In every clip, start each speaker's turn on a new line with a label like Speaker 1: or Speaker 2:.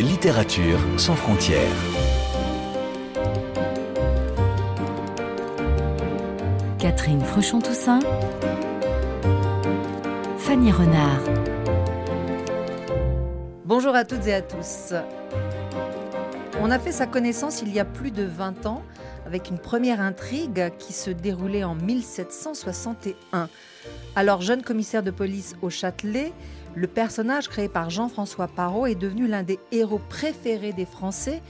Speaker 1: Littérature sans frontières.
Speaker 2: Catherine Fruchon-Toussaint. Fanny Renard.
Speaker 3: Bonjour à toutes et à tous. On a fait sa connaissance il y a plus de 20 ans avec une première intrigue qui se déroulait en 1761. Alors jeune commissaire de police au Châtelet, le personnage créé par Jean-François Parot est devenu l'un des héros préférés des Français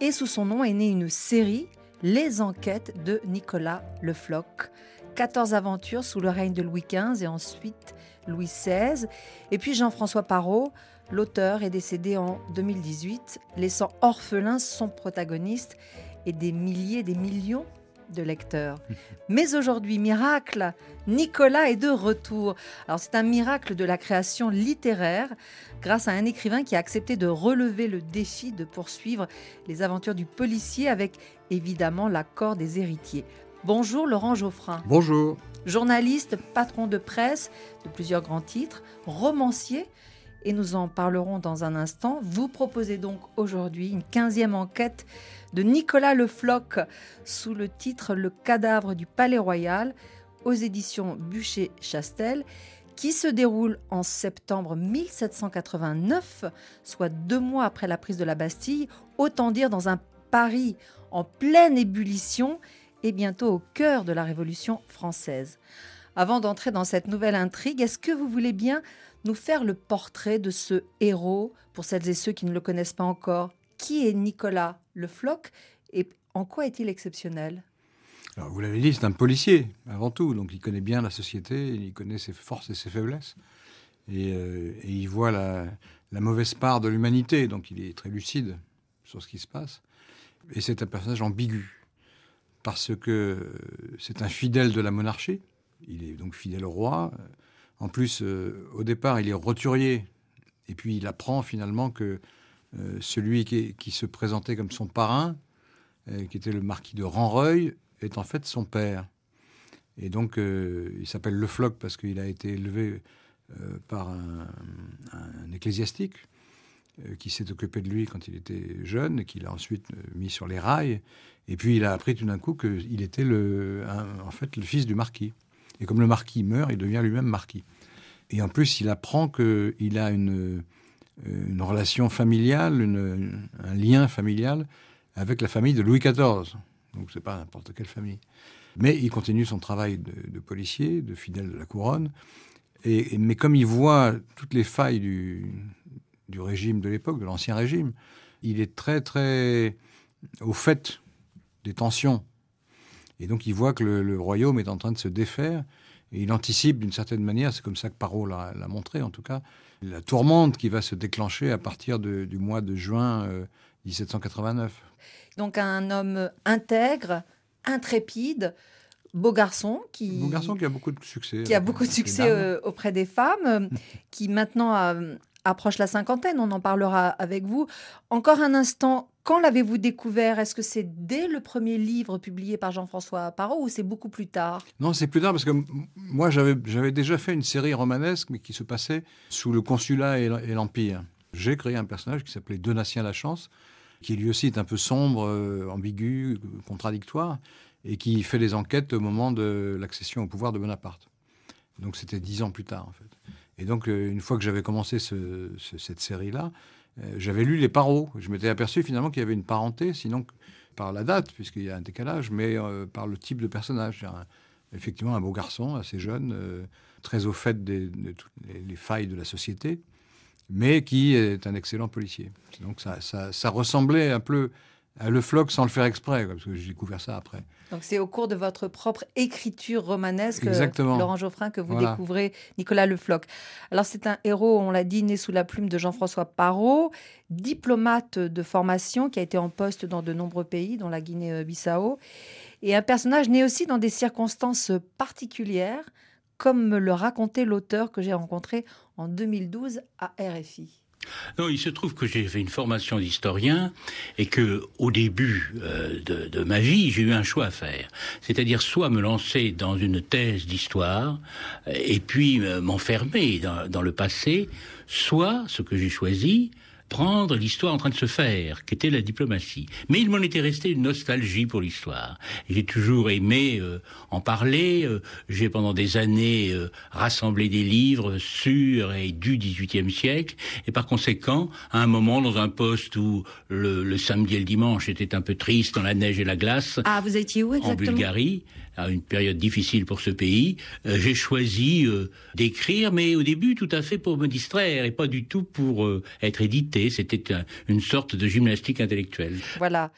Speaker 3: et sous son nom est née une série, Les Enquêtes de Nicolas Le Floch. 14 aventures sous le règne de Louis XV et ensuite Louis XVI. Et puis Jean-François Parot, l'auteur, est décédé en 2018, laissant orphelin son protagoniste et des milliers, des millions de lecteurs. Mais aujourd'hui, miracle, Nicolas est de retour. Alors c'est un miracle de la création littéraire grâce à un écrivain qui a accepté de relever le défi de poursuivre les aventures du policier avec évidemment l'accord des héritiers. Bonjour Laurent Geoffrin.
Speaker 4: Bonjour.
Speaker 3: Journaliste, patron de presse de plusieurs grands titres, romancier, et nous en parlerons dans un instant. Vous proposez donc aujourd'hui une quinzième enquête de Nicolas Le Floch sous le titre Le cadavre du Palais Royal aux éditions Bûcher-Chastel qui se déroule en septembre 1789, soit deux mois après la prise de la Bastille, autant dire dans un Paris en pleine ébullition et bientôt au cœur de la Révolution française. Avant d'entrer dans cette nouvelle intrigue, est-ce que vous voulez bien nous faire le portrait de ce héros pour celles et ceux qui ne le connaissent pas encore Qui est Nicolas Le Floch et en quoi est-il exceptionnel?
Speaker 4: Alors, vous l'avez dit, c'est un policier avant tout, donc il connaît bien la société, il connaît ses forces et ses faiblesses, et, euh, et il voit la, la, mauvaise part de l'humanité, donc il est très lucide sur ce qui se passe. Et c'est un personnage ambigu, parce que c'est un fidèle de la monarchie, il est donc fidèle au roi. En plus, euh, au départ, il est roturier, et puis il apprend finalement que euh, celui qui, se présentait comme son parrain, euh, qui était le marquis de Ranreuil, est en fait son père. Et donc, il s'appelle Le Floch parce qu'il a été élevé par un, ecclésiastique qui s'est occupé de lui quand il était jeune et qui l'a ensuite mis sur les rails. Et puis, il a appris tout d'un coup qu'il était en fait le fils du marquis. Et comme le marquis meurt, il devient lui-même marquis. Et en plus, il apprend qu'il a une, une relation familiale, un lien familial avec la famille de Louis XIV. Donc c'est pas n'importe quelle famille. Mais il continue son travail de, policier, de fidèle de la couronne. Et, mais comme il voit toutes les failles du, régime de l'époque, de l'ancien régime, il est très très au fait des tensions. Et donc il voit que le royaume est en train de se défaire. Et il anticipe d'une certaine manière, c'est comme ça que Parot l'a montré en tout cas, la tourmente qui va se déclencher à partir de, du mois de juin euh, 1789.
Speaker 3: Donc un homme intègre, intrépide, beau garçon qui
Speaker 4: beau garçon qui a beaucoup de succès
Speaker 3: qui a beaucoup de succès euh, auprès des femmes qui maintenant euh, approche la cinquantaine on en parlera avec vous encore un instant quand l'avez-vous découvert? Est-ce que c'est dès le premier livre publié par Jean-François Parot ou c'est beaucoup plus tard?
Speaker 4: Non c'est plus tard parce que moi j'avais déjà fait une série romanesque mais qui se passait sous le consulat et l'empire j'ai créé un personnage qui s'appelait Donatien la chance qui lui aussi est un peu sombre, euh, ambigu, contradictoire, et qui fait des enquêtes au moment de l'accession au pouvoir de Bonaparte. Donc c'était dix ans plus tard, en fait. Et donc, euh, une fois que j'avais commencé ce, ce, cette série-là, euh, j'avais lu les parots. Je m'étais aperçu finalement qu'il y avait une parenté, sinon par la date, puisqu'il y a un décalage, mais euh, par le type de personnage. Effectivement, un beau garçon, assez jeune, très au fait des, de toutes les, les failles de la société, mais qui est un excellent policier. Donc ça, ressemblait un peu Le Floch sans le faire exprès, parce que j'ai découvert ça après.
Speaker 3: Donc c'est au cours de votre propre écriture romanesque, Exactement. Laurent Geoffrin, que vous voilà. découvrez Nicolas Le Floch. Alors c'est un héros, on l'a dit, né sous la plume de Jean-François Parot, diplomate de formation qui a été en poste dans de nombreux pays, dont la Guinée-Bissau, et un personnage né aussi dans des circonstances particulières, comme me le racontait l'auteur que j'ai rencontré en 2012 à RFI.
Speaker 5: Non, il se trouve que j'ai fait une formation d'historien et que, au début euh, de, ma vie, j'ai eu un choix à faire. C'est-à-dire soit me lancer dans une thèse d'histoire et puis euh, m'enfermer dans, le passé, soit, ce que j'ai choisi, prendre l'histoire en train de se faire, qu'était la diplomatie. Mais il m'en était resté une nostalgie pour l'histoire. J'ai toujours aimé euh, en parler. Euh, j'ai pendant des années euh, rassemblé des livres sur et du XVIIIe siècle. Et par conséquent, à un moment, dans un poste où le, samedi et le dimanche étaient un peu tristes dans la neige et la glace.
Speaker 3: Ah, vous étiez où exactement?
Speaker 5: En Bulgarie à une période difficile pour ce pays, euh, j'ai choisi euh, d'écrire, mais au début tout à fait pour me distraire et pas du tout pour euh, être édité. C'était une sorte de gymnastique intellectuelle.
Speaker 3: Voilà.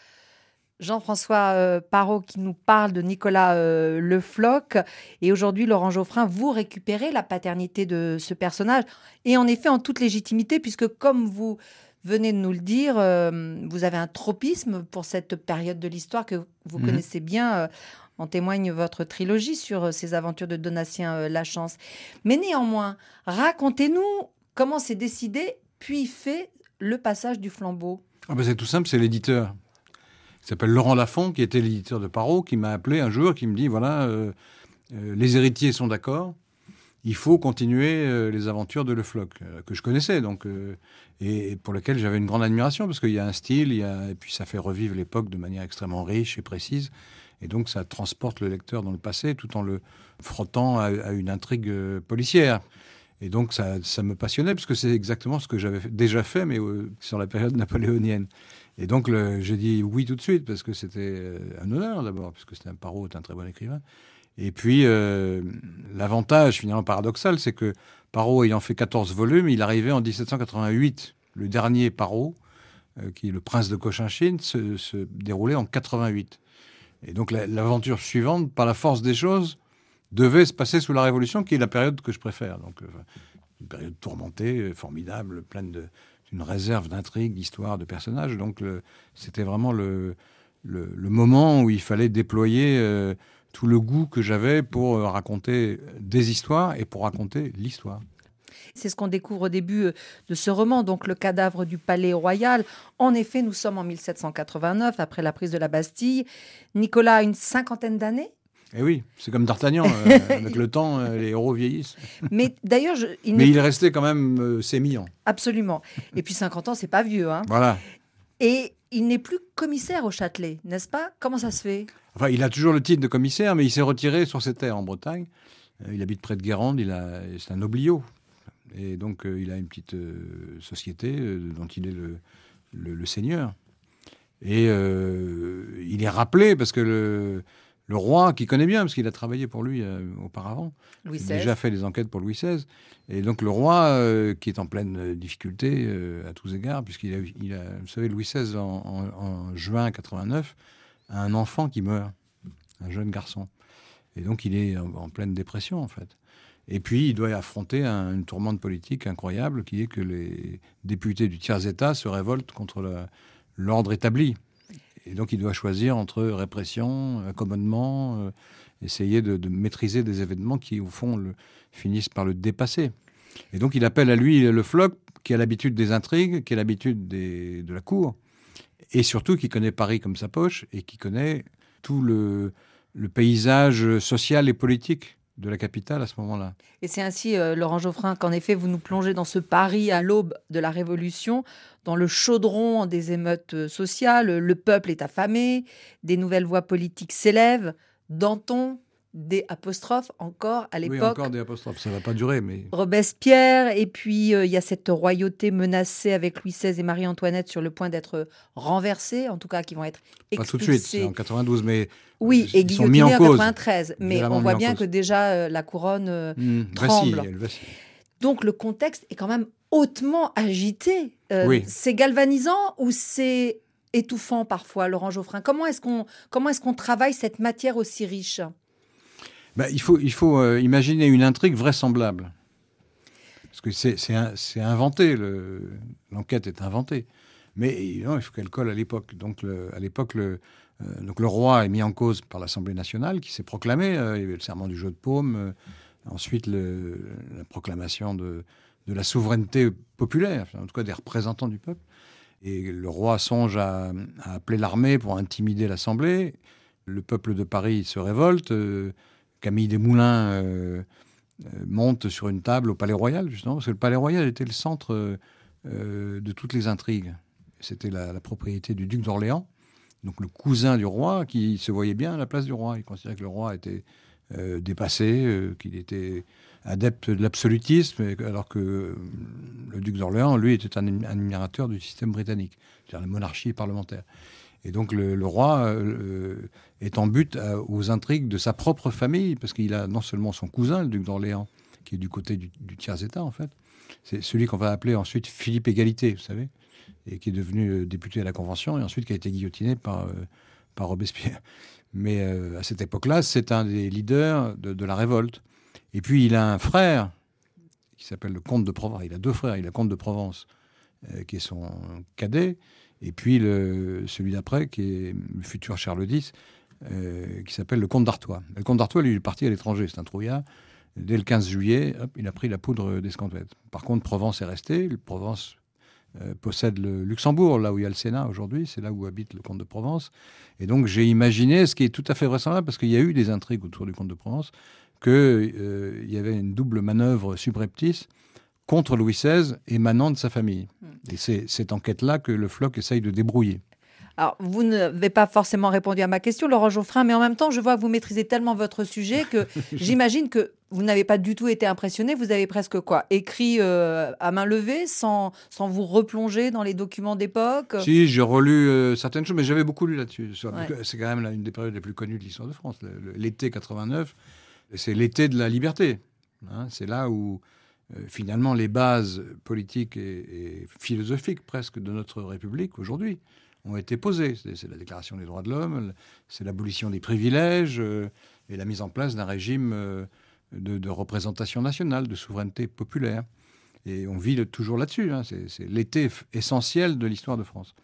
Speaker 3: Jean-François Parot qui nous parle de Nicolas Le Floch. Et aujourd'hui, Laurent Geoffrin, vous récupérez la paternité de ce personnage. Et en effet, en toute légitimité, puisque comme vous venez de nous le dire, vous avez un tropisme pour cette période de l'histoire que vous mhm. connaissez bien. En témoigne votre trilogie sur euh, ces aventures de Donatien euh, Lachance. Mais néanmoins, racontez-nous comment s'est décidé puis fait le passage du flambeau.
Speaker 4: Ah ben c'est tout simple, c'est l'éditeur. Il s'appelle Laurent Lafont, qui était l'éditeur de Parot, qui m'a appelé un jour, qui me dit voilà, euh, les héritiers sont d'accord, il faut continuer les aventures de Le Floch, que je connaissais, donc, et, pour lequel j'avais une grande admiration, parce qu'il y a un style, et puis ça fait revivre l'époque de manière extrêmement riche et précise. Et donc ça transporte le lecteur dans le passé tout en le frottant à, une intrigue euh, policière. Et donc ça, me passionnait parce que c'est exactement ce que j'avais déjà fait, mais euh, sur la période napoléonienne. Et donc j'ai dit oui tout de suite parce que c'était euh, un honneur d'abord, puisque c'était un Parot, un très bon écrivain. Et puis l'avantage finalement paradoxal, c'est que Parot ayant fait 14 volumes, il arrivait en 1788. Le dernier Parot, qui est le prince de Cochinchine, se, se déroulait en 88. Et donc l'aventure suivante, par la force des choses, devait se passer sous la Révolution, qui est la période que je préfère. Donc euh, une période tourmentée, euh, formidable, pleine d'une réserve d'intrigues, d'histoires, de personnages. Donc c'était vraiment le, moment où il fallait déployer euh, tout le goût que j'avais pour raconter des histoires et pour raconter l'histoire.
Speaker 3: C'est ce qu'on découvre au début euh, de ce roman, donc le cadavre du palais royal. En effet, nous sommes en 1789, après la prise de la Bastille. Nicolas a une cinquantaine d'années
Speaker 4: eh oui, c'est comme D'Artagnan, euh, avec le temps, euh, les héros vieillissent.
Speaker 3: Mais d'ailleurs,
Speaker 4: il mais il est resté quand même sémillant.
Speaker 3: Absolument. Et puis 50 ans, c'est pas vieux. Hein.
Speaker 4: Voilà.
Speaker 3: Et il n'est plus commissaire au Châtelet, n'est-ce pas? Comment ça se fait?
Speaker 4: Enfin, il a toujours le titre de commissaire, mais il s'est retiré sur ses terres en Bretagne. Il habite près de Guérande, c'est un oblio. Et donc, euh, il a une petite euh, société euh, dont il est le, le, seigneur. Et il est rappelé parce que le, le roi, qui connaît bien, parce qu'il a travaillé pour lui auparavant,
Speaker 3: Louis
Speaker 4: il a déjà fait des enquêtes pour Louis XVI. Et donc le roi, qui est en pleine difficulté à tous égards, puisqu'il a, il a, vous savez, Louis XVI, en, juin 89, a un enfant qui meurt, un jeune garçon. Et donc il est en pleine dépression, en fait. Et puis, il doit affronter une tourmente politique incroyable qui est que les députés du tiers-État se révoltent contre l'ordre établi. Et donc, il doit choisir entre répression, accommodement, euh, essayer de, maîtriser des événements qui, au fond, finissent par le dépasser. Et donc, il appelle à lui le floc qui a l'habitude des intrigues, qui a l'habitude de la cour, et surtout qui connaît Paris comme sa poche et qui connaît tout le paysage social et politique de la capitale à ce moment-là.
Speaker 3: Et c'est ainsi, euh, Laurent Geoffrin, qu'en effet, vous nous plongez dans ce Paris à l'aube de la Révolution, dans le chaudron des émeutes euh, sociales. Le peuple est affamé, des nouvelles voix politiques s'élèvent. Danton, des apostrophes encore à l'époque. Oui,
Speaker 4: encore des apostrophes, ça va pas durer, mais...
Speaker 3: Robespierre, et puis euh, il y a cette royauté menacée avec Louis XVI et Marie-Antoinette sur le point d'être renversée, en tout cas qui vont être expulsés.
Speaker 4: Pas tout de suite, c'est en 92, mais
Speaker 3: oui, et guillotiné en, 93. Mais on voit bien que déjà euh, la couronne euh, mmh, tremble. Donc le contexte est quand même hautement agité. C'est galvanisant ou c'est étouffant parfois, Laurent Geoffrin? Comment est-ce qu'on comment est-ce qu'on travaille cette matière aussi riche?
Speaker 4: Bah, il faut, euh, imaginer une intrigue vraisemblable. Parce que c'est inventé, l'enquête est inventée. Mais il faut qu'elle colle à l'époque. Donc, à l'époque, le, euh, le roi est mis en cause par l'Assemblée nationale, qui s'est proclamé. Euh, il y avait le serment du jeu de paume. ensuite, la proclamation de la souveraineté populaire, en tout cas des représentants du peuple. Et le roi songe à, appeler l'armée pour intimider l'Assemblée. Le peuple de Paris se révolte. Euh, Camille Desmoulins euh, euh, monte sur une table au Palais Royal, justement, parce que le Palais Royal était le centre de toutes les intrigues. C'était la, la, propriété du duc d'Orléans, donc le cousin du roi, qui se voyait bien à la place du roi. Il considérait que le roi était dépassé, qu'il était adepte de l'absolutisme, alors que euh, le duc d'Orléans, lui, était un admirateur du système britannique, c'est-à-dire la monarchie parlementaire. Et donc le, roi euh, est en but aux intrigues de sa propre famille, parce qu'il a non seulement son cousin, le duc d'Orléans, qui est du côté du, tiers-État, en fait, c'est celui qu'on va appeler ensuite Philippe Égalité, vous savez, et qui est devenu euh, député à la Convention, et ensuite qui a été guillotiné par, Robespierre. Mais à cette époque-là, c'est un des leaders de la révolte. Et puis il a un frère qui s'appelle le comte de Provence. Il a deux frères. Il a le comte de Provence, euh, qui est son cadet, et puis le, celui d'après, qui est le futur Charles X, euh, qui s'appelle le comte d'Artois. Le comte d'Artois, lui, il est parti à l'étranger, c'est un trouillard. Dès le 15 juillet, il a pris la poudre d'escampette. Par contre, Provence est resté. Provence euh, possède le Luxembourg, là où il y a le Sénat aujourd'hui, c'est là où habite le comte de Provence. Et donc j'ai imaginé, ce qui est tout à fait vraisemblable, parce qu'il y a eu des intrigues autour du comte de Provence, qu'il euh, y avait une double manœuvre subreptice contre Louis XVI émanant de sa famille. Hmm. Et c'est cette enquête-là que le FLOC essaye de débrouiller.
Speaker 3: Alors, vous n'avez pas forcément répondu à ma question, Laurent Geoffrin, mais en même temps, je vois que vous maîtrisez tellement votre sujet que j'imagine que vous n'avez pas du tout été impressionné. Vous avez presque quoi Écrit euh, à main levée, sans, sans vous replonger dans les documents d'époque?
Speaker 4: Si, j'ai relu euh, certaines choses, mais j'avais beaucoup lu là-dessus. C'est quand même une des périodes les plus connues de l'histoire de France, l'été 89 c'est l'été de la liberté. Hein. c'est là où finalement les bases politiques et, philosophiques presque de notre République aujourd'hui ont été posées. C'est la Déclaration des droits de l'homme, c'est l'abolition des privilèges euh, et la mise en place d'un régime euh, de, représentation nationale, de souveraineté populaire. Et on vit toujours là-dessus. Hein. c'est l'été essentiel de l'histoire de France.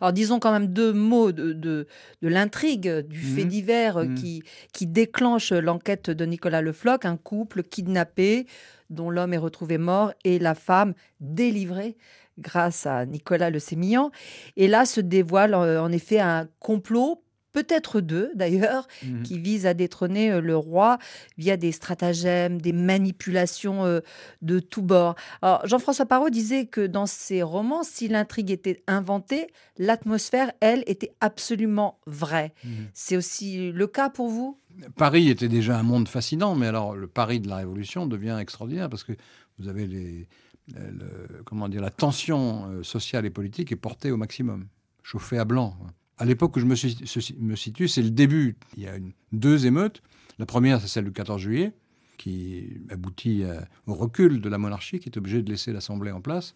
Speaker 3: Alors disons quand même deux mots de, de, l'intrigue, du fait mmh. divers mmh. qui, qui déclenche l'enquête de Nicolas Le Floch, un couple kidnappé dont l'homme est retrouvé mort et la femme délivrée grâce à Nicolas Le Sémillant. Et là se dévoile euh, en effet un complot peut-être deux d'ailleurs, mmh qui visent à détrôner euh, le roi via des stratagèmes, des manipulations euh, de tous bords. Jean-François Parot disait que dans ses romans, si l'intrigue était inventée, l'atmosphère, elle, était absolument vraie. Mmh C'est aussi le cas pour vous?
Speaker 4: Paris était déjà un monde fascinant, mais alors le Paris de la Révolution devient extraordinaire parce que vous avez les, comment dire, la tension euh, sociale et politique est portée au maximum, chauffée à blanc à l'époque où je me, situe, c'est le début. Il y a deux émeutes. La première, c'est celle du 14 juillet, qui aboutit euh, au recul de la monarchie, qui est obligée de laisser l'Assemblée en place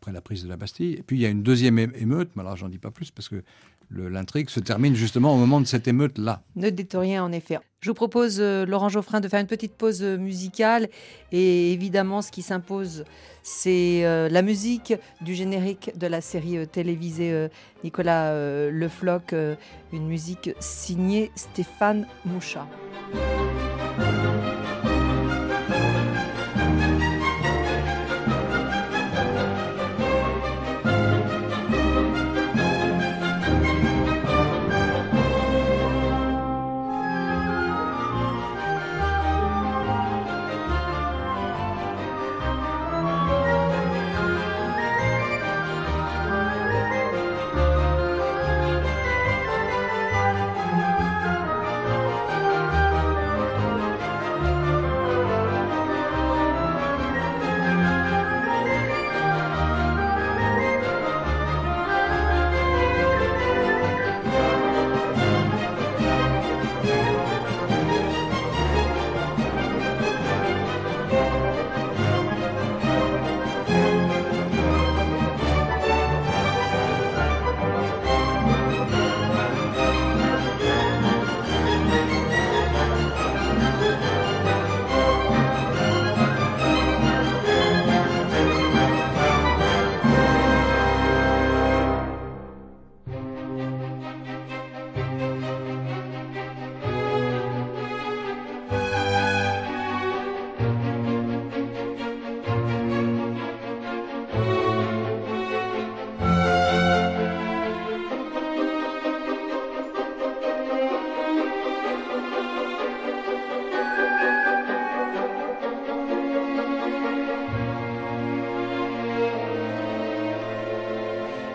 Speaker 4: après la prise de la Bastille. Et puis il y a une deuxième émeute, mais alors j'en dis pas plus parce que l'intrigue se termine justement au moment de cette émeute-là.
Speaker 3: Ne dites rien en effet. Je vous propose, euh, Laurent Geoffrin, de faire une petite pause euh, musicale. Et évidemment, ce qui s'impose, c'est euh, la musique du générique de la série télévisée Nicolas Le Floch, une musique signée Stéphane Mouchat.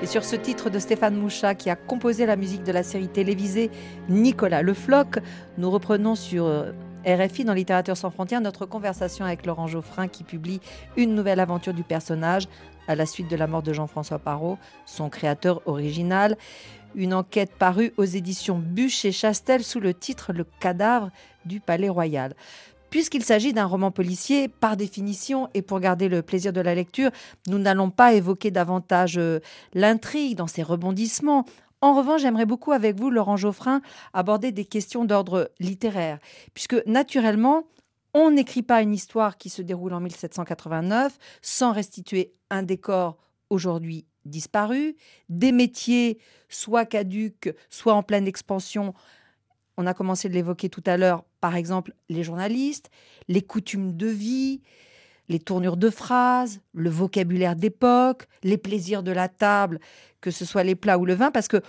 Speaker 3: Et sur ce titre de Stéphane Mouchat, qui a composé la musique de la série télévisée Nicolas Le Floc, nous reprenons sur euh, RFI dans Littérature sans frontières notre conversation avec Laurent Geoffrin qui publie une nouvelle aventure du personnage à la suite de la mort de Jean-François Parot, son créateur original. Une enquête parue aux éditions Bûche et Chastel sous le titre Le cadavre du Palais Royal. Puisqu'il s'agit d'un roman policier, par définition, et pour garder le plaisir de la lecture, nous n'allons pas évoquer davantage euh, l'intrigue dans ses rebondissements. En revanche, j'aimerais beaucoup avec vous, Laurent Geoffrin, aborder des questions d'ordre littéraire, puisque naturellement, on n'écrit pas une histoire qui se déroule en 1789 sans restituer un décor aujourd'hui disparu, des métiers soit caduques, soit en pleine expansion. On a commencé de l'évoquer tout à l'heure, par exemple les journalistes, les coutumes de vie, les tournures de phrases, le vocabulaire d'époque, les plaisirs de la table, que ce soit les plats ou le vin, parce que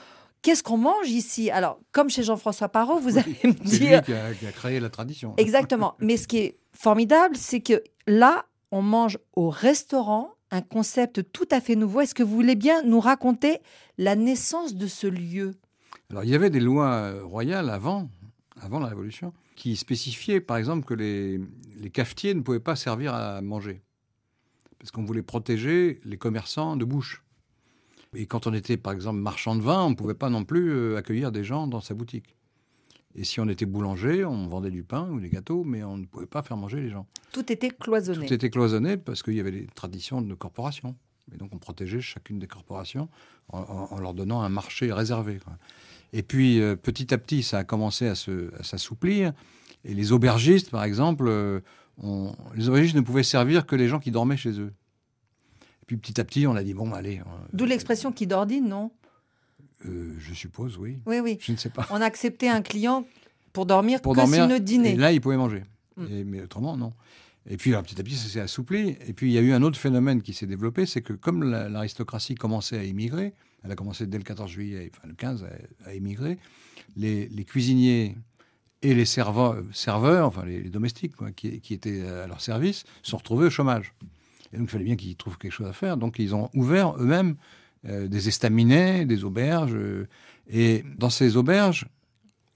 Speaker 3: qu'est-ce qu'on mange ici? Alors, comme chez Jean-François Parot, vous allez me
Speaker 4: C'est
Speaker 3: dire...
Speaker 4: lui qui a, qui a créé la tradition.
Speaker 3: Exactement. Mais ce qui est formidable, c'est que là, on mange au restaurant un concept tout à fait nouveau. Est-ce que vous voulez bien nous raconter la naissance de ce lieu?
Speaker 4: Alors, il y avait des lois euh, royales avant, avant la Révolution, qui spécifiaient, par exemple, que les, les cafetiers ne pouvaient pas servir à manger. Parce qu'on voulait protéger les commerçants de bouche. Et quand on était, par exemple, marchand de vin, on ne pouvait pas non plus euh, accueillir des gens dans sa boutique. Et si on était boulanger, on vendait du pain ou des gâteaux, mais on ne pouvait pas faire manger les gens.
Speaker 3: Tout était cloisonné.
Speaker 4: Tout était cloisonné parce qu'il y avait des traditions de corporations. Et donc on protégeait chacune des corporations en, en- en leur donnant un marché réservé. quoi. Et puis euh, petit à petit, ça a commencé à s'assouplir. Et les aubergistes, par exemple, euh, les aubergistes ne pouvaient servir que les gens qui dormaient chez eux. Et puis petit à petit, on a dit bon, allez. euh,
Speaker 3: D'où l'expression qui d'ordine, non?
Speaker 4: Euh, je suppose, oui.
Speaker 3: Oui, oui.
Speaker 4: Je ne sais pas.
Speaker 3: On a accepté un client pour dormir
Speaker 4: pour
Speaker 3: que s'il ne dînait.
Speaker 4: Et là, il pouvait manger.
Speaker 3: Mm.
Speaker 4: Et- mais autrement, non. Et puis, petit à petit, ça s'est assoupli. Et puis, il y a eu un autre phénomène qui s'est développé, c'est que comme la- l'aristocratie commençait à émigrer, elle a commencé dès le 14 juillet, enfin le 15, à, émigrer, les, cuisiniers et les serveurs, serveurs enfin les, domestiques qui, étaient à leur service, se sont retrouvés au chômage. Et donc, il fallait bien qu'ils trouvent quelque chose à faire. Donc, ils ont ouvert eux-mêmes euh, des estaminets, des auberges. euh, et dans ces auberges,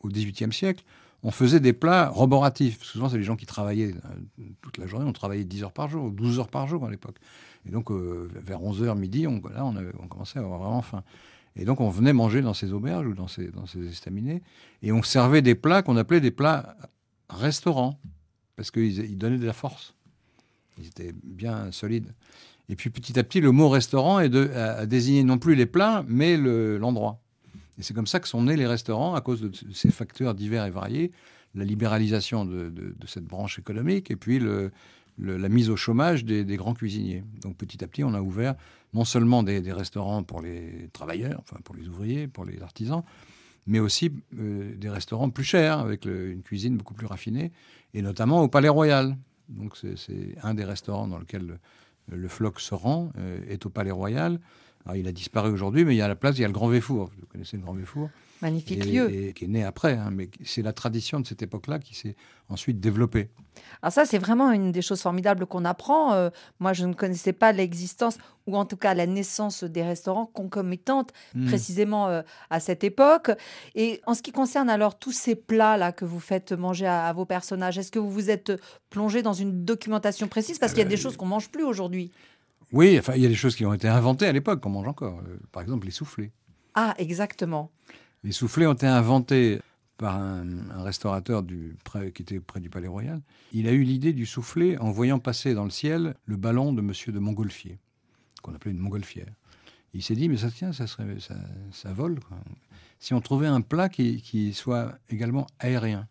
Speaker 4: au XVIIIe siècle, on faisait des plats roboratifs. Souvent, c'est les gens qui travaillaient euh, toute la journée. On travaillait 10 heures par jour, ou 12 heures par jour à l'époque. Et donc, euh, vers 11 heures, midi, on, commençait à avoir vraiment faim. Et donc, on venait manger dans ces auberges ou dans ces, estaminets. Et on servait des plats qu'on appelait des plats restaurants. Parce qu'ils ils donnaient de la force. Ils étaient bien solides. Et puis, petit à petit, le mot restaurant est de, a, a désigné non plus les plats, mais le- l'endroit. Et c'est comme ça que sont nés les restaurants, à cause de ces facteurs divers et variés, la libéralisation de, cette branche économique et puis la mise au chômage des, grands cuisiniers. Donc petit à petit, on a ouvert non seulement des, restaurants pour les travailleurs, enfin pour les ouvriers, pour les artisans, mais aussi euh, des restaurants plus chers, avec une cuisine beaucoup plus raffinée, et notamment au Palais Royal. Donc c'est un des restaurants dans lequel le, le floc se rend, euh, est au Palais Royal. Alors, il a disparu aujourd'hui, mais il y a à la place, il y a le Grand Véfour. Vous connaissez le Grand Véfour
Speaker 3: Magnifique
Speaker 4: et,
Speaker 3: lieu.
Speaker 4: et qui est né après, hein, mais c'est la tradition de cette époque-là qui s'est ensuite développée.
Speaker 3: Alors ça, c'est vraiment une des choses formidables qu'on apprend. Euh, moi, je ne connaissais pas l'existence, ou en tout cas la naissance des restaurants concomitantes
Speaker 4: Hmm.
Speaker 3: précisément euh, à cette époque. Et en ce qui concerne alors tous ces plats-là que vous faites manger à, à vos personnages, est-ce que vous vous êtes plongé dans une documentation précise? Parce qu'il y a des choses qu'on mange plus aujourd'hui.
Speaker 4: Oui, enfin, il y a des choses qui ont été inventées à l'époque, qu'on mange encore. Euh, par exemple, les soufflés.
Speaker 3: Ah, exactement.
Speaker 4: Les soufflés ont été inventés par un, un restaurateur du, près- qui était près du Palais Royal. Il a eu l'idée du soufflé en voyant passer dans le ciel le ballon de Monsieur de Montgolfier, qu'on appelait une montgolfière. Il s'est dit, mais ça tient, ça, serait, ça, ça vole. quoi. Si on trouvait un plat qui, qui soit également aérien.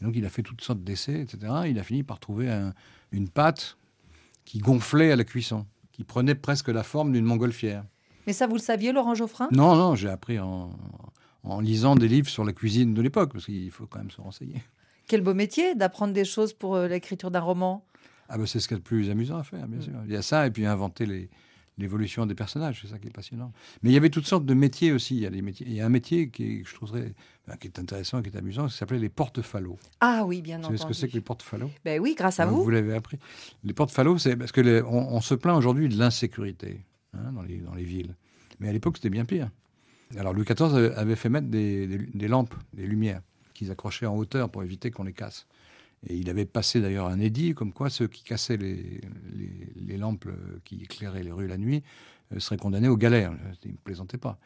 Speaker 4: Et donc il a fait toutes sortes d'essais, etc. Il a fini par trouver un- une pâte qui gonflait à la cuisson, qui prenait presque la forme d'une montgolfière.
Speaker 3: Mais ça, vous le saviez, Laurent Geoffrin?
Speaker 4: Non, non, j'ai appris en, en lisant des livres sur la cuisine de l'époque, parce qu'il faut quand même se renseigner.
Speaker 3: Quel beau métier d'apprendre des choses pour euh, l'écriture d'un roman.
Speaker 4: Ah ben c'est ce qu'il y a de plus amusant à faire, bien sûr. Il y a ça, et puis inventer les- l'évolution des personnages, c'est ça qui est passionnant. Mais il y avait toutes sortes de métiers aussi. Il y a, des métiers, il y a un métier qui je trouverais, qui est intéressant, qui est amusant, qui s'appelait les porte-fallots.
Speaker 3: Ah oui, bien
Speaker 4: Vous
Speaker 3: entendu.
Speaker 4: savez ce que c'est que les porte-fallots?
Speaker 3: Ben oui, grâce à
Speaker 4: Vous,
Speaker 3: vous.
Speaker 4: l'avez appris? Les porte-fallots, c'est parce que les- on, on se plaint aujourd'hui de l'insécurité hein, dans, les, dans les villes. Mais à l'époque, c'était bien pire. Alors Louis XIV avait fait mettre des, des lampes, des lumières, qu'ils accrochaient en hauteur pour éviter qu'on les casse. Et il avait passé d'ailleurs un édit comme quoi ceux qui cassaient les, lampes qui éclairaient les rues la nuit euh, seraient condamnés aux galères. Il ne plaisantait pas.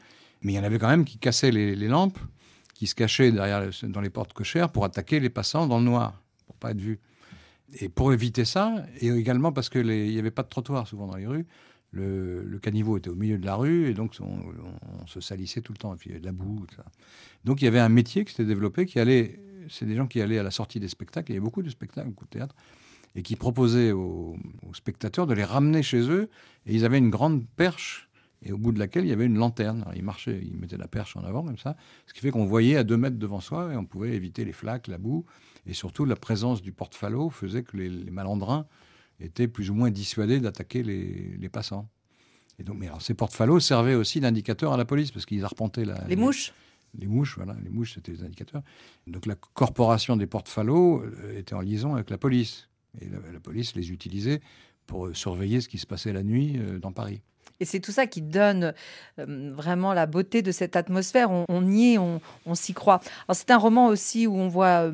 Speaker 4: Mais il y en avait quand même qui cassaient les, lampes, qui se cachaient derrière, dans les portes cochères pour attaquer les passants dans le noir, pour pas être vus. Et pour éviter ça, et également parce qu'il n'y avait pas de trottoir souvent dans les rues, le, caniveau était au milieu de la rue et donc on, se salissait tout le temps. Et puis il y avait de la boue. Donc il y avait un métier qui s'était développé qui allait c'est des gens qui allaient à la sortie des spectacles, il y avait beaucoup de spectacles, beaucoup de théâtre, et qui proposaient aux, spectateurs de les ramener chez eux, et ils avaient une grande perche, et au bout de laquelle il y avait une lanterne. ils marchaient, ils mettaient la perche en avant comme ça, ce qui fait qu'on voyait à deux mètres devant soi, et on pouvait éviter les flaques, la boue, et surtout la présence du porte-falot faisait que les, malandrins étaient plus ou moins dissuadés d'attaquer les, passants. Et donc, mais alors, ces porte-falots servaient aussi d'indicateur à la police, parce qu'ils arpentaient la...
Speaker 3: Les mouches?
Speaker 4: Les mouches, voilà, les mouches, c'était les indicateurs. Donc la corporation des porte-falots euh, était en liaison avec la police. Et la, police les utilisait pour euh, surveiller ce qui se passait la nuit euh, dans Paris.
Speaker 3: Et c'est tout ça qui donne vraiment la beauté de cette atmosphère. On, y est, on, on s'y croit. c'est un roman aussi où on voit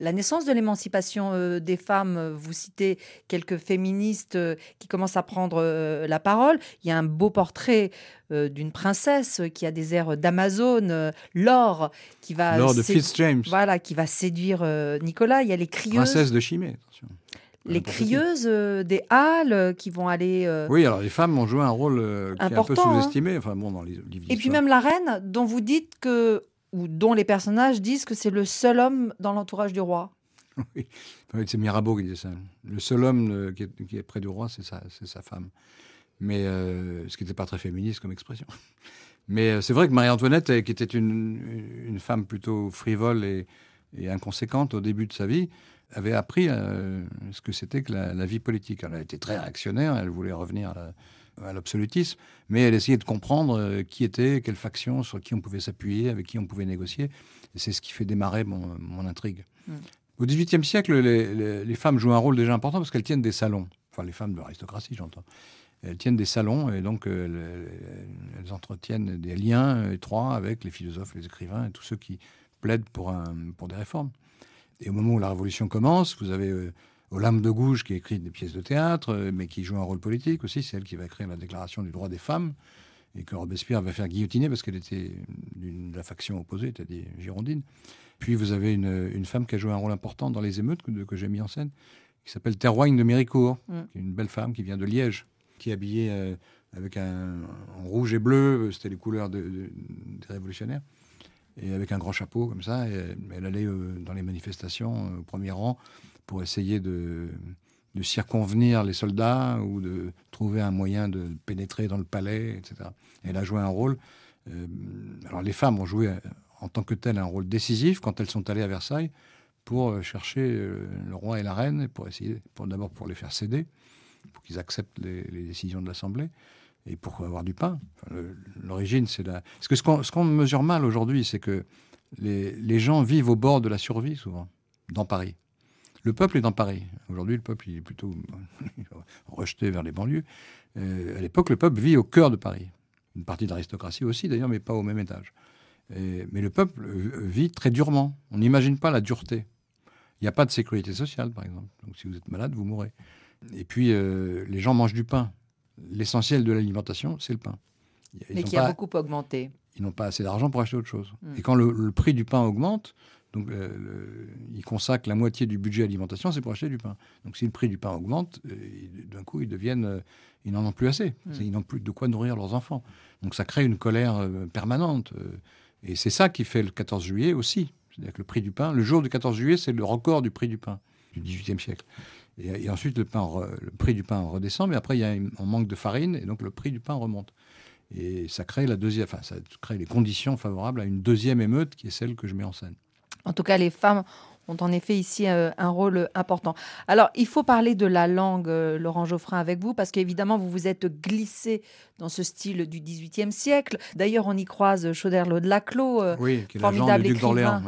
Speaker 3: la naissance de l'émancipation euh, des femmes. Euh, vous citez quelques féministes euh, qui commencent à prendre la parole. Il y a un beau portrait d'une princesse qui a des airs d'Amazon, Laure, qui va
Speaker 4: Laure de Fitzjames.
Speaker 3: Voilà, qui va séduire Nicolas. Il y a les crieuses.
Speaker 4: Princesse de Chimée, attention.
Speaker 3: Les crieuses des Halles qui vont aller.
Speaker 4: Oui, alors les femmes ont joué un rôle qui est un peu hein. sous-estimé. Enfin, bon, dans les livres
Speaker 3: Et puis même la reine, dont vous dites que ou dont les personnages disent que c'est le seul homme dans l'entourage du roi.
Speaker 4: Oui, c'est Mirabeau qui dit ça. Le seul homme euh, qui est, près du roi, c'est sa, femme. Mais euh, ce qui n'était pas très féministe comme expression. Mais euh, c'est vrai que Marie-Antoinette, qui était une, femme plutôt frivole et, inconséquente au début de sa vie, avait appris ce que c'était que la, vie politique. Elle été très réactionnaire, elle voulait revenir à à l'absolutisme, mais elle essayait de comprendre euh, qui était, quelle faction, sur qui on pouvait s'appuyer, avec qui on pouvait négocier. Et c'est ce qui fait démarrer mon, mon intrigue. Mm. Au XVIIIe siècle, les, les, femmes jouent un rôle déjà important parce qu'elles tiennent des salons. Enfin, les femmes de l'aristocratie, j'entends. Elles tiennent des salons et donc euh, elles, entretiennent des liens étroits avec les philosophes, les écrivains et tous ceux qui plaident pour, un, pour des réformes. Et au moment où la Révolution commence, vous avez euh, Olympe de Gouges qui écrit des pièces de théâtre, euh, mais qui joue un rôle politique aussi. C'est elle qui va écrire la Déclaration du droit des femmes et que Robespierre va faire guillotiner parce qu'elle était de la faction opposée, c'est-à-dire girondine. Puis vous avez une, femme qui a joué un rôle important dans les émeutes que, que j'ai mis en scène, qui s'appelle Terroigne de Méricourt, mm. qui est une belle femme qui vient de Liège, qui est habillée euh, avec un rouge et bleu, c'était les couleurs des révolutionnaires, et avec un grand chapeau comme ça. Et elle allait euh, dans les manifestations au premier rang pour essayer de, circonvenir les soldats ou de trouver un moyen de pénétrer dans le palais, etc. elle a joué un rôle. Euh, alors les femmes ont joué euh, en tant que telles un rôle décisif quand elles sont allées à Versailles pour euh, chercher le roi et la reine, pour essayer, d'abord pour les faire céder, pour qu'ils acceptent les, décisions de l'Assemblée et pour avoir du pain. L'origine, c'est la... Parce que ce qu'on mesure mal aujourd'hui, c'est que les gens vivent au bord de la survie, souvent, dans Paris. Le peuple est dans Paris. Aujourd'hui, le peuple il est plutôt rejeté vers les banlieues. Euh, à l'époque, le peuple vit au cœur de Paris. Une partie de l'aristocratie aussi, d'ailleurs, mais pas au même étage. mais le peuple euh, vit très durement. On n'imagine pas la dureté. Il n'y a pas de sécurité sociale, par exemple. Donc, si vous êtes malade, vous mourrez. Et puis, euh, les gens mangent du pain. L'essentiel de l'alimentation, c'est le pain.
Speaker 3: mais qui a beaucoup augmenté.
Speaker 4: Ils n'ont pas assez d'argent pour acheter autre chose. Hmm. Et quand le, prix du pain augmente, donc, euh, ils consacrent la moitié du budget alimentation, c'est pour acheter du pain. Donc, si le prix du pain augmente, euh, d'un coup, ils deviennent, euh, ils n'en ont plus assez. Hmm. Ils n'ont plus de quoi nourrir leurs enfants. Donc, ça crée une colère permanente. et c'est ça qui fait le 14 juillet aussi. C'est-à-dire que le prix du pain, le jour du 14 juillet, c'est le record du prix du pain du 18e siècle. Et, ensuite, le, pain le prix du pain redescend, mais après, il y a un manque de farine, et donc le prix du pain remonte. Et ça crée la deuxième, enfin, ça crée les conditions favorables à une deuxième émeute qui est celle que je mets en scène.
Speaker 3: En tout cas, les femmes ont en effet ici euh, un rôle important. Alors, il faut parler de la langue, euh, Laurent Geoffrin, avec vous, parce qu'évidemment, vous vous êtes glissé dans ce style du XVIIIe siècle. D'ailleurs, on y croise Chauderlot de Laclos,
Speaker 4: euh, oui, qui est formidable écrivain.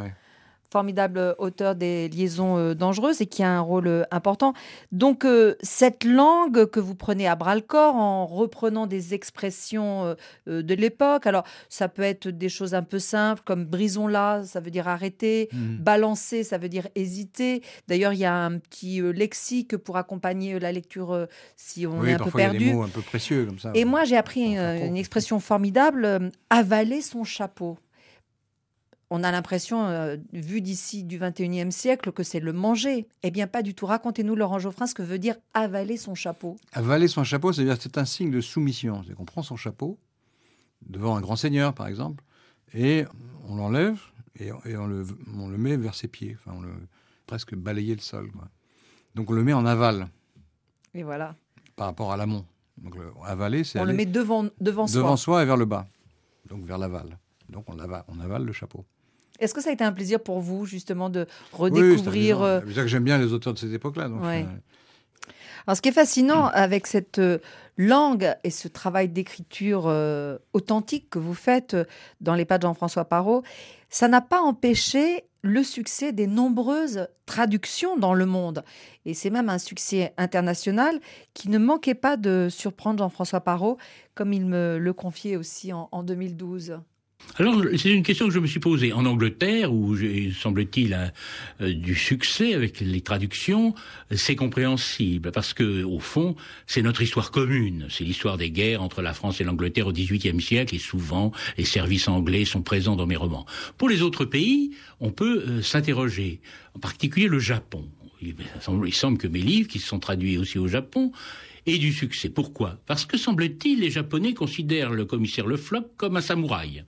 Speaker 3: Formidable auteur des liaisons euh, dangereuses et qui a un rôle euh, important. Donc, euh, cette langue que vous prenez à bras le corps en reprenant des expressions euh, euh, de l'époque, alors ça peut être des choses un peu simples comme brisons-la, ça veut dire arrêter,
Speaker 4: Mhm.
Speaker 3: balancer, ça veut dire hésiter. D'ailleurs, il y a un petit euh, lexique pour accompagner la lecture euh, si on
Speaker 4: oui,
Speaker 3: est un peu
Speaker 4: il y a des
Speaker 3: perdu.
Speaker 4: mots un peu précieux comme ça.
Speaker 3: Et moi, j'ai appris euh,
Speaker 4: pour-
Speaker 3: une expression formidable, euh, avaler son chapeau. On a l'impression, euh, vu d'ici du 21e siècle, que c'est le manger. Eh bien, pas du tout. Racontez-nous, Laurent Geoffrin, ce que veut dire avaler son chapeau.
Speaker 4: Avaler son chapeau, c'est-à-dire c'est un signe de soumission. C'est qu'on prend son chapeau devant un grand seigneur, par exemple, et on l'enlève et, et on, le, on le met vers ses pieds. Enfin, on le presque balayer le sol. quoi. Donc on le met en aval
Speaker 3: Et voilà.
Speaker 4: par rapport à l'amont. Donc le, avaler, c'est
Speaker 3: On le met devant, devant,
Speaker 4: devant
Speaker 3: soi.
Speaker 4: soi et vers le bas. Donc vers l'aval. Donc on avale, on avale le chapeau.
Speaker 3: Est-ce que ça a été un plaisir pour vous, justement, de
Speaker 4: Oui,
Speaker 3: redécouvrir
Speaker 4: amusant.
Speaker 3: euh,
Speaker 4: C'est pour ça que j'aime bien les auteurs de cette époque-là.
Speaker 3: Ouais.
Speaker 4: euh,
Speaker 3: Alors, ce qui est fascinant avec cette euh, langue et ce travail d'écriture euh, authentique que vous faites dans les pas de Jean-François Parot, ça n'a pas empêché le succès des nombreuses traductions dans le monde. Et c'est même un succès international qui ne manquait pas de surprendre Jean-François Parot, comme il me le confiait aussi en, en 2012.
Speaker 5: Alors, c'est une question que je me suis posée. En Angleterre, où j'ai, semble-t-il, euh, du succès avec les traductions, c'est compréhensible, parce que, au fond, c'est notre histoire commune. C'est l'histoire des guerres entre la France et l'Angleterre au XVIIIe siècle, et souvent, les services anglais sont présents dans mes romans. Pour les autres pays, on peut euh, s'interroger, en particulier le Japon. Il semble, il semble que mes livres, qui sont traduits aussi au Japon, aient du succès. Pourquoi? Parce que, semble-t-il, les Japonais considèrent le commissaire Le Floch comme un samouraï.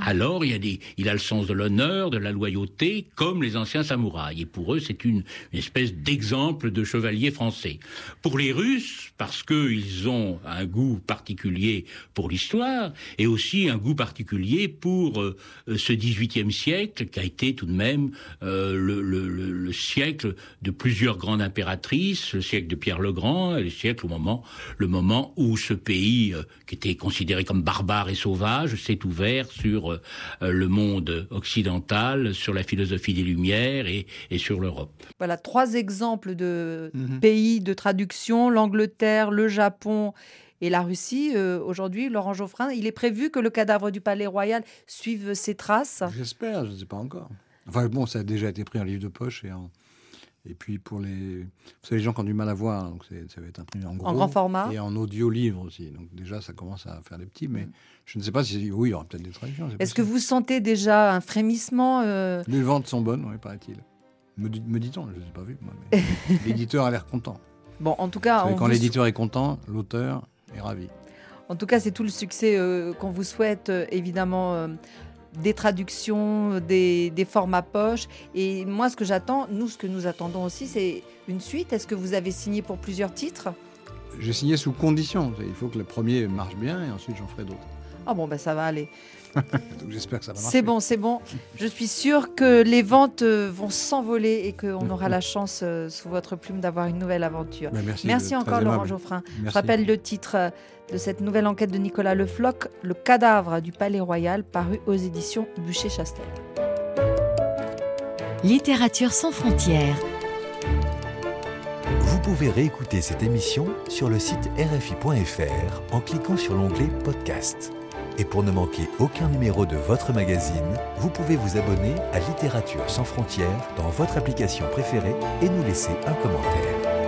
Speaker 5: Alors, il, y a des, il a le sens de l'honneur, de la loyauté, comme les anciens samouraïs. Et pour eux, c'est une, une espèce d'exemple de chevalier français. Pour les Russes, parce qu'ils ont un goût particulier pour l'histoire, et aussi un goût particulier pour euh, ce XVIIIe siècle, qui a été tout de même euh, le, le- le- le siècle de plusieurs grandes impératrices, le siècle de Pierre le Grand, et le siècle au moment, le moment où ce pays, euh, qui était considéré comme barbare et sauvage, s'est ouvert sur euh, le monde occidental, sur la philosophie des Lumières et, et sur l'Europe.
Speaker 3: Voilà trois exemples de
Speaker 4: Mhm.
Speaker 3: pays de traduction, l'Angleterre, le Japon et la Russie. Euh, Aujourd'hui, Laurent Geoffrin, il est prévu que le cadavre du Palais Royal suive ses traces?
Speaker 4: J'espère, je ne sais pas encore. Enfin bon, ça a déjà été pris en livre de poche et en... Et puis pour les... Vous savez, les gens qui ont du mal à voir, donc ça va être imprimé en gros.
Speaker 3: grand format.
Speaker 4: Et en audio-livre aussi. Donc déjà, ça commence à faire des petits, mais je ne sais pas si... Oui, il y aura peut-être des traductions.
Speaker 3: Mm. Est-ce que vous sentez déjà un frémissement euh,
Speaker 4: Les ventes sont bonnes, oui, paraît-il. Me, dit- me dit-on, je ne ai pas vu, moi. mais L'éditeur a l'air content.
Speaker 3: Bon, en tout cas, on
Speaker 4: quand
Speaker 3: vous
Speaker 4: l'éditeur est content, l'auteur est ravi.
Speaker 3: En tout cas, c'est tout le succès euh, qu'on vous souhaite, euh, évidemment, des traductions, des, des formats poche. Et moi, ce que j'attends, nous, ce que nous attendons aussi, c'est une suite. Est-ce que vous avez signé pour plusieurs titres?
Speaker 4: J'ai signé sous condition. Il faut que le premier marche bien et ensuite j'en ferai d'autres.
Speaker 3: Ah bon, ben ça va aller.
Speaker 4: Donc j'espère que ça va marcher.
Speaker 3: C'est bon, c'est bon. Je suis sûre que les ventes euh, vont s'envoler et qu'on aura la chance, euh, sous votre plume, d'avoir une nouvelle aventure.
Speaker 4: Ben, merci. Êtes
Speaker 3: encore, Laurent
Speaker 4: aimable.
Speaker 3: Geoffrin. Je rappelle le titre euh, de cette nouvelle enquête de Nicolas Le Floch, Le cadavre du Palais Royal, paru aux éditions Bûcher-Chastel.
Speaker 2: Littérature sans frontières.
Speaker 1: Vous pouvez réécouter cette émission sur le site rfi.fr en cliquant sur l'onglet Podcast. Et pour ne manquer aucun numéro de votre magazine, vous pouvez vous abonner à Littérature sans frontières dans votre application préférée et nous laisser un commentaire.